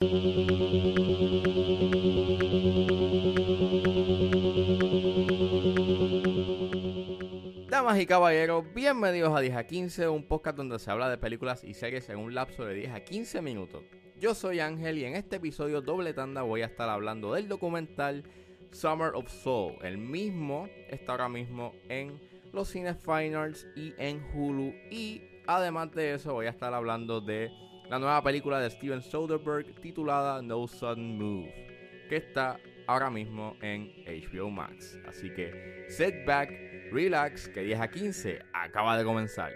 Damas y caballeros, bienvenidos a 10 a 15, un podcast donde se habla de películas y series en un lapso de 10 a 15 minutos. Yo soy Ángel y en este episodio doble tanda voy a estar hablando del documental Summer of Soul. El mismo está ahora mismo en los cines Fine Arts y en Hulu. Y además de eso voy a estar hablando de la nueva película de Steven Soderbergh titulada No Sudden Move, que está ahora mismo en HBO Max. Así que sit back, relax, que 10 a 15 acaba de comenzar.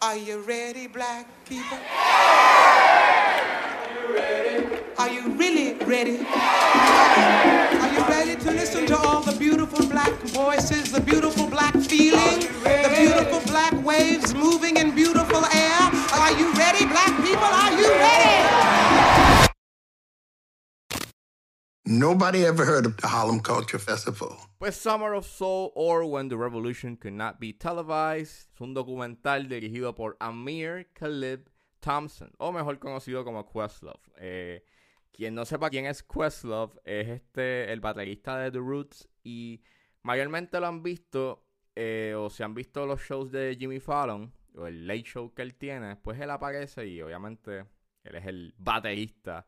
Are you ready, black people? Are you really ready? Are you ready to listen to all the beautiful black voices, the beautiful black feeling, the beautiful black waves moving in beautiful air? Are you ready, black people? Are you ready? Nobody ever heard of the Harlem Culture Festival. Pues Summer of Soul or When the Revolution Could Not Be Televised es un documental dirigido por Amir Khalid Thompson, o mejor conocido como Questlove. Eh, quien no sepa quién es Questlove, es este el baterista de The Roots y mayormente lo han visto eh, o se han visto los shows de Jimmy Fallon o el late show que él tiene, pues él aparece y obviamente él es el baterista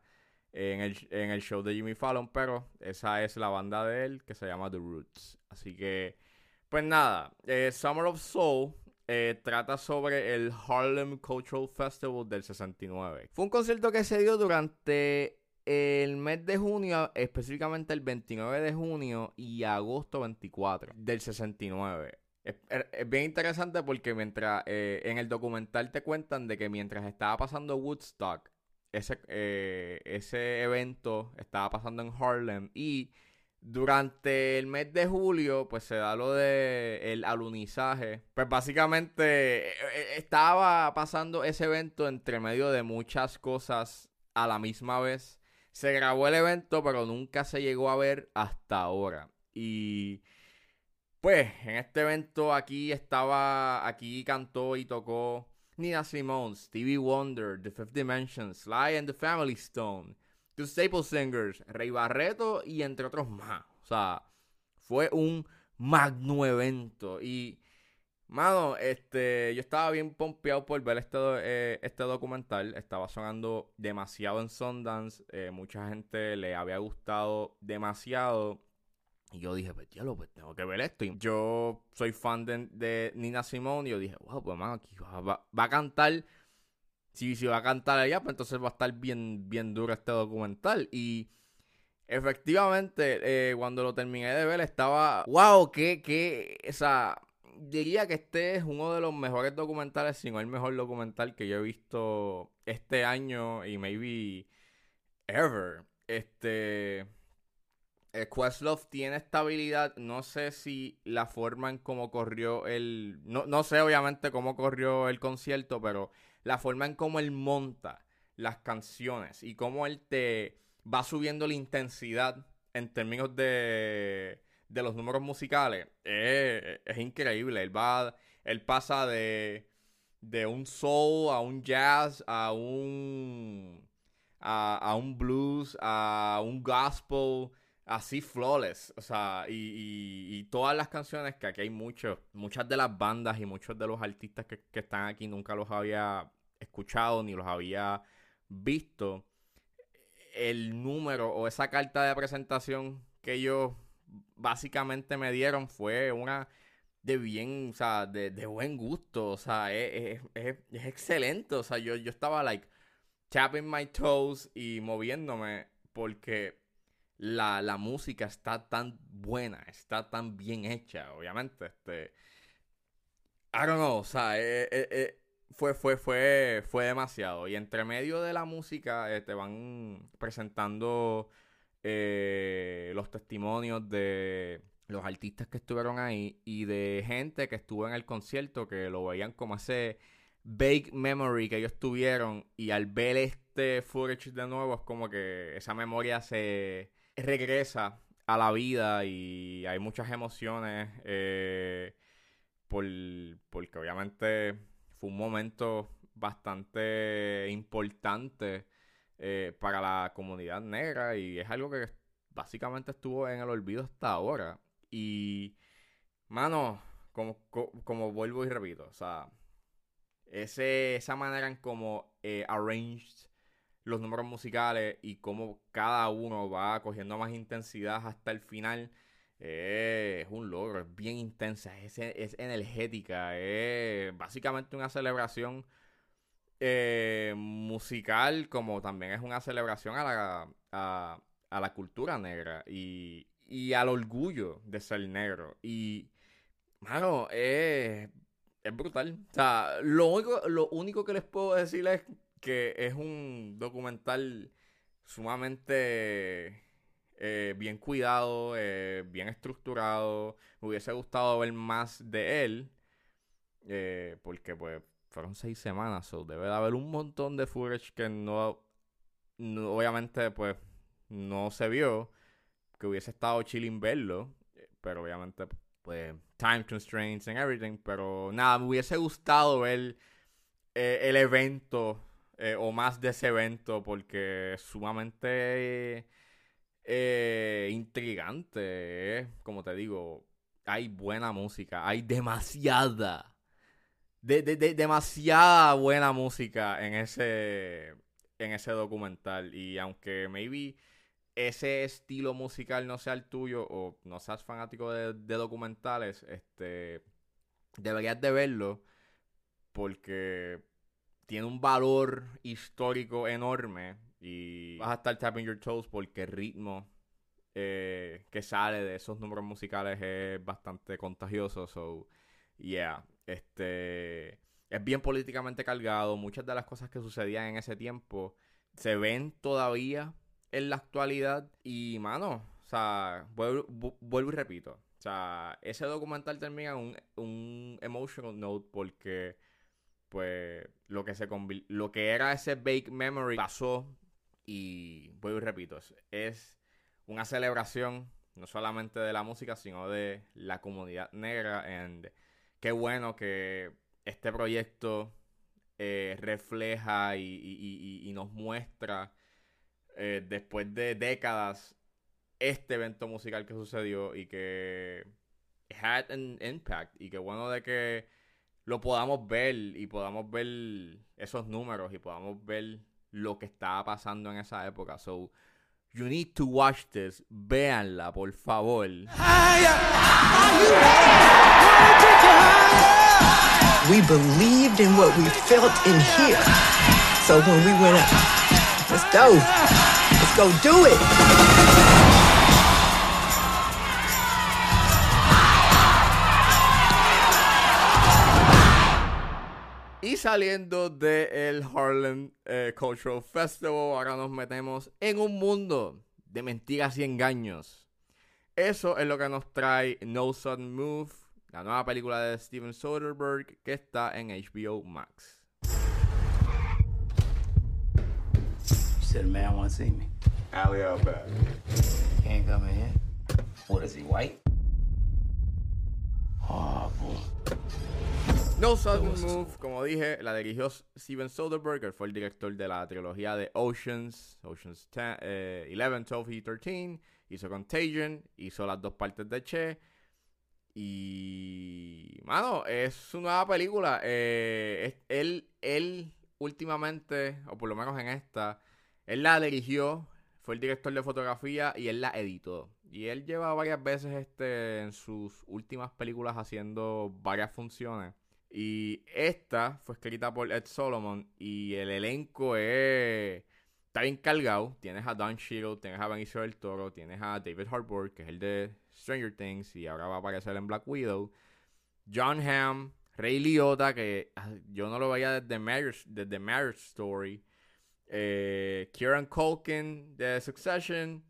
en el, en el show de Jimmy Fallon, pero esa es la banda de él que se llama The Roots. Así que, pues nada, eh, Summer of Soul eh, trata sobre el Harlem Cultural Festival del 69. Fue un concierto que se dio durante el mes de junio, específicamente el 29 de junio y agosto 24 del 69. Es, es bien interesante porque mientras eh, en el documental te cuentan de que mientras estaba pasando Woodstock, ese, eh, ese evento estaba pasando en Harlem y durante el mes de julio, pues se da lo de el alunizaje. Pues básicamente eh, estaba pasando ese evento entre medio de muchas cosas a la misma vez. Se grabó el evento, pero nunca se llegó a ver hasta ahora. Y pues en este evento aquí estaba, aquí cantó y tocó Nina Simone, Stevie Wonder, The Fifth Dimension, Sly and the Family Stone, The Staple Singers, Rey Barreto y entre otros más. O sea, fue un magno evento. Y, mano, este, yo estaba bien pompeado por ver este, eh, este documental. Estaba sonando demasiado en Sundance. Eh, mucha gente le había gustado demasiado. Y yo dije, pues diablo, pues tengo que ver esto. Yo soy fan de, de Nina Simone. Y yo dije, wow, pues mano, aquí va, va, va a cantar. Si, si va a cantar allá, pues entonces va a estar bien, bien duro este documental. Y efectivamente, eh, cuando lo terminé de ver, estaba, wow, que, que, o sea, diría que este es uno de los mejores documentales, si no el mejor documental que yo he visto este año y maybe ever. Este. Eh, Questlove tiene estabilidad. No sé si la forma en cómo corrió el. No, no, sé, obviamente, cómo corrió el concierto, pero la forma en cómo él monta las canciones y cómo él te va subiendo la intensidad en términos de, de los números musicales es, es increíble. Él va. Él pasa de. De un soul a un jazz a un. A un blues, a un gospel así flawless. O sea, y, y, todas las canciones que aquí hay muchos, muchas de las bandas y muchos de los artistas que, que, están aquí nunca los había escuchado ni los había visto. El número o esa carta de presentación que ellos básicamente me dieron fue una de bien, o sea, de, de buen gusto. O sea, es, es, es, excelente. O sea, yo, yo estaba like tapping my toes y moviéndome porque la, la, música está tan buena, está tan bien hecha, obviamente. Este, I don't know, o sea, eh, eh, eh, fue, fue, fue, fue demasiado. Y entre medio de la música te van presentando los testimonios de los artistas que estuvieron ahí y de gente que estuvo en el concierto que lo veían como ese vague memory que ellos tuvieron y al ver este footage de nuevo es como que esa memoria se regresa a la vida y hay muchas emociones eh, por, porque obviamente fue un momento bastante importante eh, para la comunidad negra y es algo que básicamente estuvo en el olvido hasta ahora. Y, mano, como, como, vuelvo y repito, o sea, ese, esa manera en cómo eh, los números musicales y cómo cada uno va cogiendo más intensidad hasta el final. Es un logro, es bien intensa, es, es energética, es básicamente una celebración eh, musical como también es una celebración a la, a, a la cultura negra y, y, al orgullo de ser negro. Y, mano, es, es brutal. O sea, lo único, lo único que les puedo decir es que es un documental sumamente eh, bien cuidado, eh, bien estructurado. Me hubiese gustado ver más de él. Eh, porque pues fueron seis semanas. o debe de haber un montón de footage que no, obviamente pues no se vio. Que hubiese estado chilling verlo. Pero obviamente pues time constraints and everything. Pero nada, me hubiese gustado ver el evento eh, o más de ese evento porque es sumamente eh, intrigante. Eh. Como te digo, hay buena música, hay demasiada, de, demasiada buena música en ese, en ese documental. Y aunque maybe ese estilo musical no sea el tuyo o no seas fanático de, documentales, este, deberías de verlo porque tiene un valor histórico enorme y vas a estar tapping your toes porque el ritmo eh, que sale de esos números musicales es bastante contagioso. So, yeah, este es bien políticamente cargado. Muchas de las cosas que sucedían en ese tiempo se ven todavía en la actualidad. Y, mano, o sea, vuelvo, y repito. O sea, ese documental termina un, un emotional note porque pues lo que se lo que era ese Bake Memory pasó y vuelvo y repito, es una celebración no solamente de la música, sino de la comunidad negra. And qué bueno que este proyecto eh, refleja y, nos muestra eh, después de décadas este evento musical que sucedió y que had an impact y qué bueno de que lo podamos ver y podamos ver esos números y podamos ver lo que estaba pasando en esa época. So, you need to watch this. Véanla, por favor. We believed in what we felt in here. So when we went up, let's go. Let's go do it. saliendo del Harlem eh, Cultural Festival, ahora nos metemos en un mundo de mentiras y engaños. Eso es lo que nos trae No Sudden Move, la nueva película de Steven Soderbergh que está en HBO Max. Said a man wants to see me. Alley out back. Can't come in here. What is he, white? Oh, boy. No Sudden Move, como dije, la dirigió Steven Soderbergh, fue el director de la trilogía de Oceans, Oceans 11, 12 y 13. Hizo Contagion, hizo las dos partes de Che. Y. Mano, es su nueva película. Eh, él, él, últimamente, o por lo menos en esta, él la dirigió, fue el director de fotografía y él la editó. Y él lleva varias veces este, en sus últimas películas haciendo varias funciones. Y esta fue escrita por Ed Solomon y el elenco es... Está bien cargado. Tienes a Don Cheadle, tienes a Benicio del Toro, tienes a David Harbour, que es el de Stranger Things y ahora va a aparecer en Black Widow. John Hamm, Ray Liotta, que ah, yo no lo veía desde Marriage, desde Marriage Story. Eh, Kieran Culkin de Succession.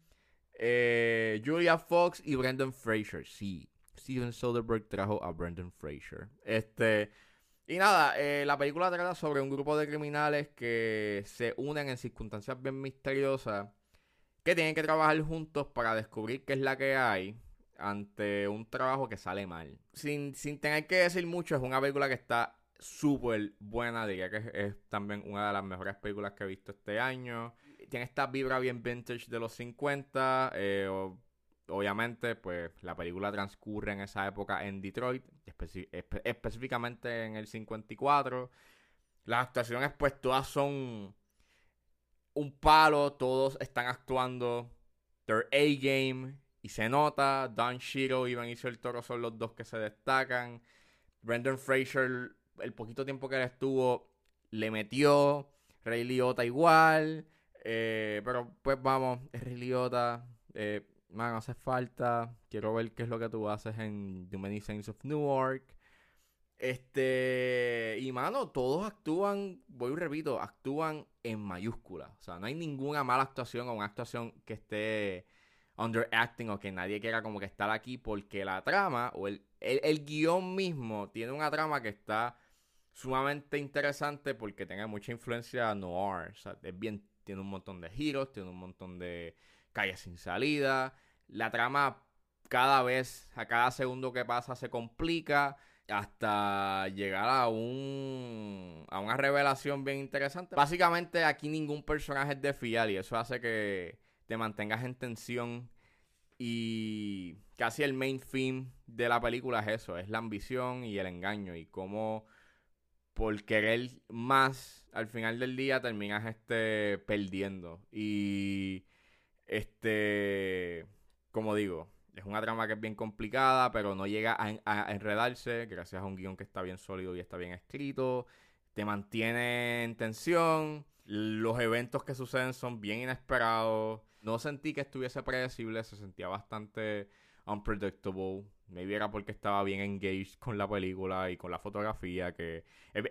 Eh, Julia Fox y Brendan Fraser. Sí, Steven Soderbergh trajo a Brendan Fraser. Este. Y nada, eh, la película trata sobre un grupo de criminales que se unen en circunstancias bien misteriosas que tienen que trabajar juntos para descubrir qué es la que hay ante un trabajo que sale mal. Sin, sin tener que decir mucho, es una película que está súper buena. Diría que es, también una de las mejores películas que he visto este año. Tiene esta vibra bien vintage de los 50. eh, obviamente, pues la película transcurre en esa época en Detroit, específicamente en el 54. Las actuaciones, pues todas son un palo, todos están actuando their A-game y se nota. Don Shiro y Benicio del Toro son los dos que se destacan. Brendan Fraser, el poquito tiempo que él estuvo, le metió. Ray Liotta igual. eh, pero pues vamos, Ray Liotta. Eh, hace falta. Quiero ver qué es lo que tú haces en The Many Saints of Newark. Este, y mano, todos actúan, voy y repito, actúan en mayúsculas. O sea, no hay ninguna mala actuación o una actuación que esté underacting o que nadie quiera como que estar aquí porque la trama o el, el, el guion mismo tiene una trama que está sumamente interesante porque tiene mucha influencia noir. O sea, es bien, tiene un montón de giros, tiene un montón de calles sin salida. La trama cada vez, a cada segundo que pasa se complica hasta llegar a un a una revelación bien interesante. Básicamente aquí ningún personaje es de fiar y eso hace que te mantengas en tensión y casi el main theme de la película es eso, es la ambición y el engaño y cómo por querer más al final del día terminas este perdiendo y este como digo es una trama que es bien complicada, pero no llega a, a enredarse gracias a un guion que está bien sólido y está bien escrito. Te mantiene en tensión. Los eventos que suceden son bien inesperados. No sentí que estuviese predecible, se sentía bastante unpredictable. Maybe era porque estaba bien engaged con la película y con la fotografía, que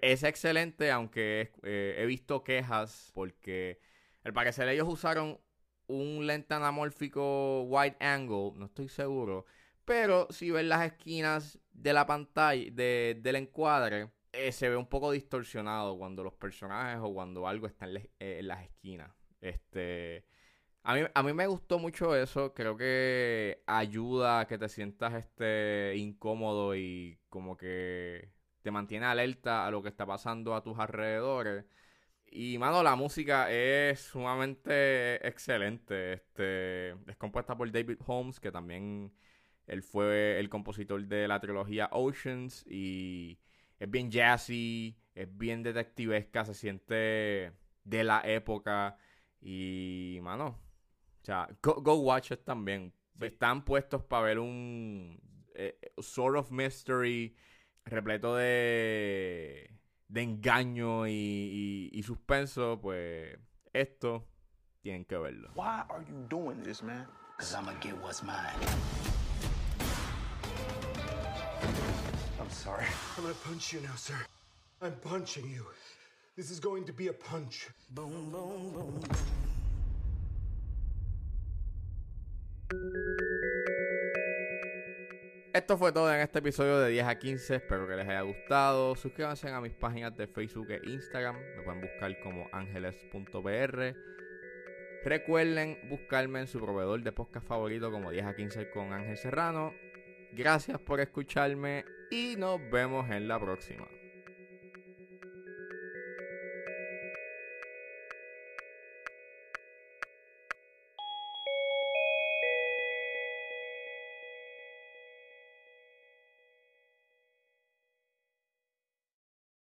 es- excelente, aunque eh, he visto quejas porque al parecer ellos usaron un lente anamórfico wide angle, no estoy seguro. Pero si ven las esquinas de la pantalla, de- del encuadre, eh, se ve un poco distorsionado cuando los personajes o cuando algo está en, eh, en las esquinas. Este. A mí, a mí me gustó mucho eso. Creo que ayuda a que te sientas este incómodo y como que te mantiene alerta a lo que está pasando a tus alrededores. Y, mano, la música es sumamente excelente. Este, es compuesta por David Holmes, que también él fue el compositor de la trilogía Oceans. Y es bien jazzy, es bien detectivesca, se siente de la época. Y, mano, o sea, go, go watch it también. Están puestos para ver un eh, sort of mystery repleto de, de engaño y, y, y suspenso, pues esto tienen que verlo. Why are you doing this, man? Cause I'ma get what's mine. I'm sorry. I'm gonna punch you now, sir. I'm punching you. This is going to be a punch. Esto fue todo en este episodio de 10 a 15. Espero que les haya gustado. Suscríbanse a mis páginas de Facebook e Instagram. Me pueden buscar como ángeles.pr. Recuerden buscarme en su proveedor de podcast favorito como 10 a 15 con Ángel Serrano. Gracias por escucharme y nos vemos en la próxima.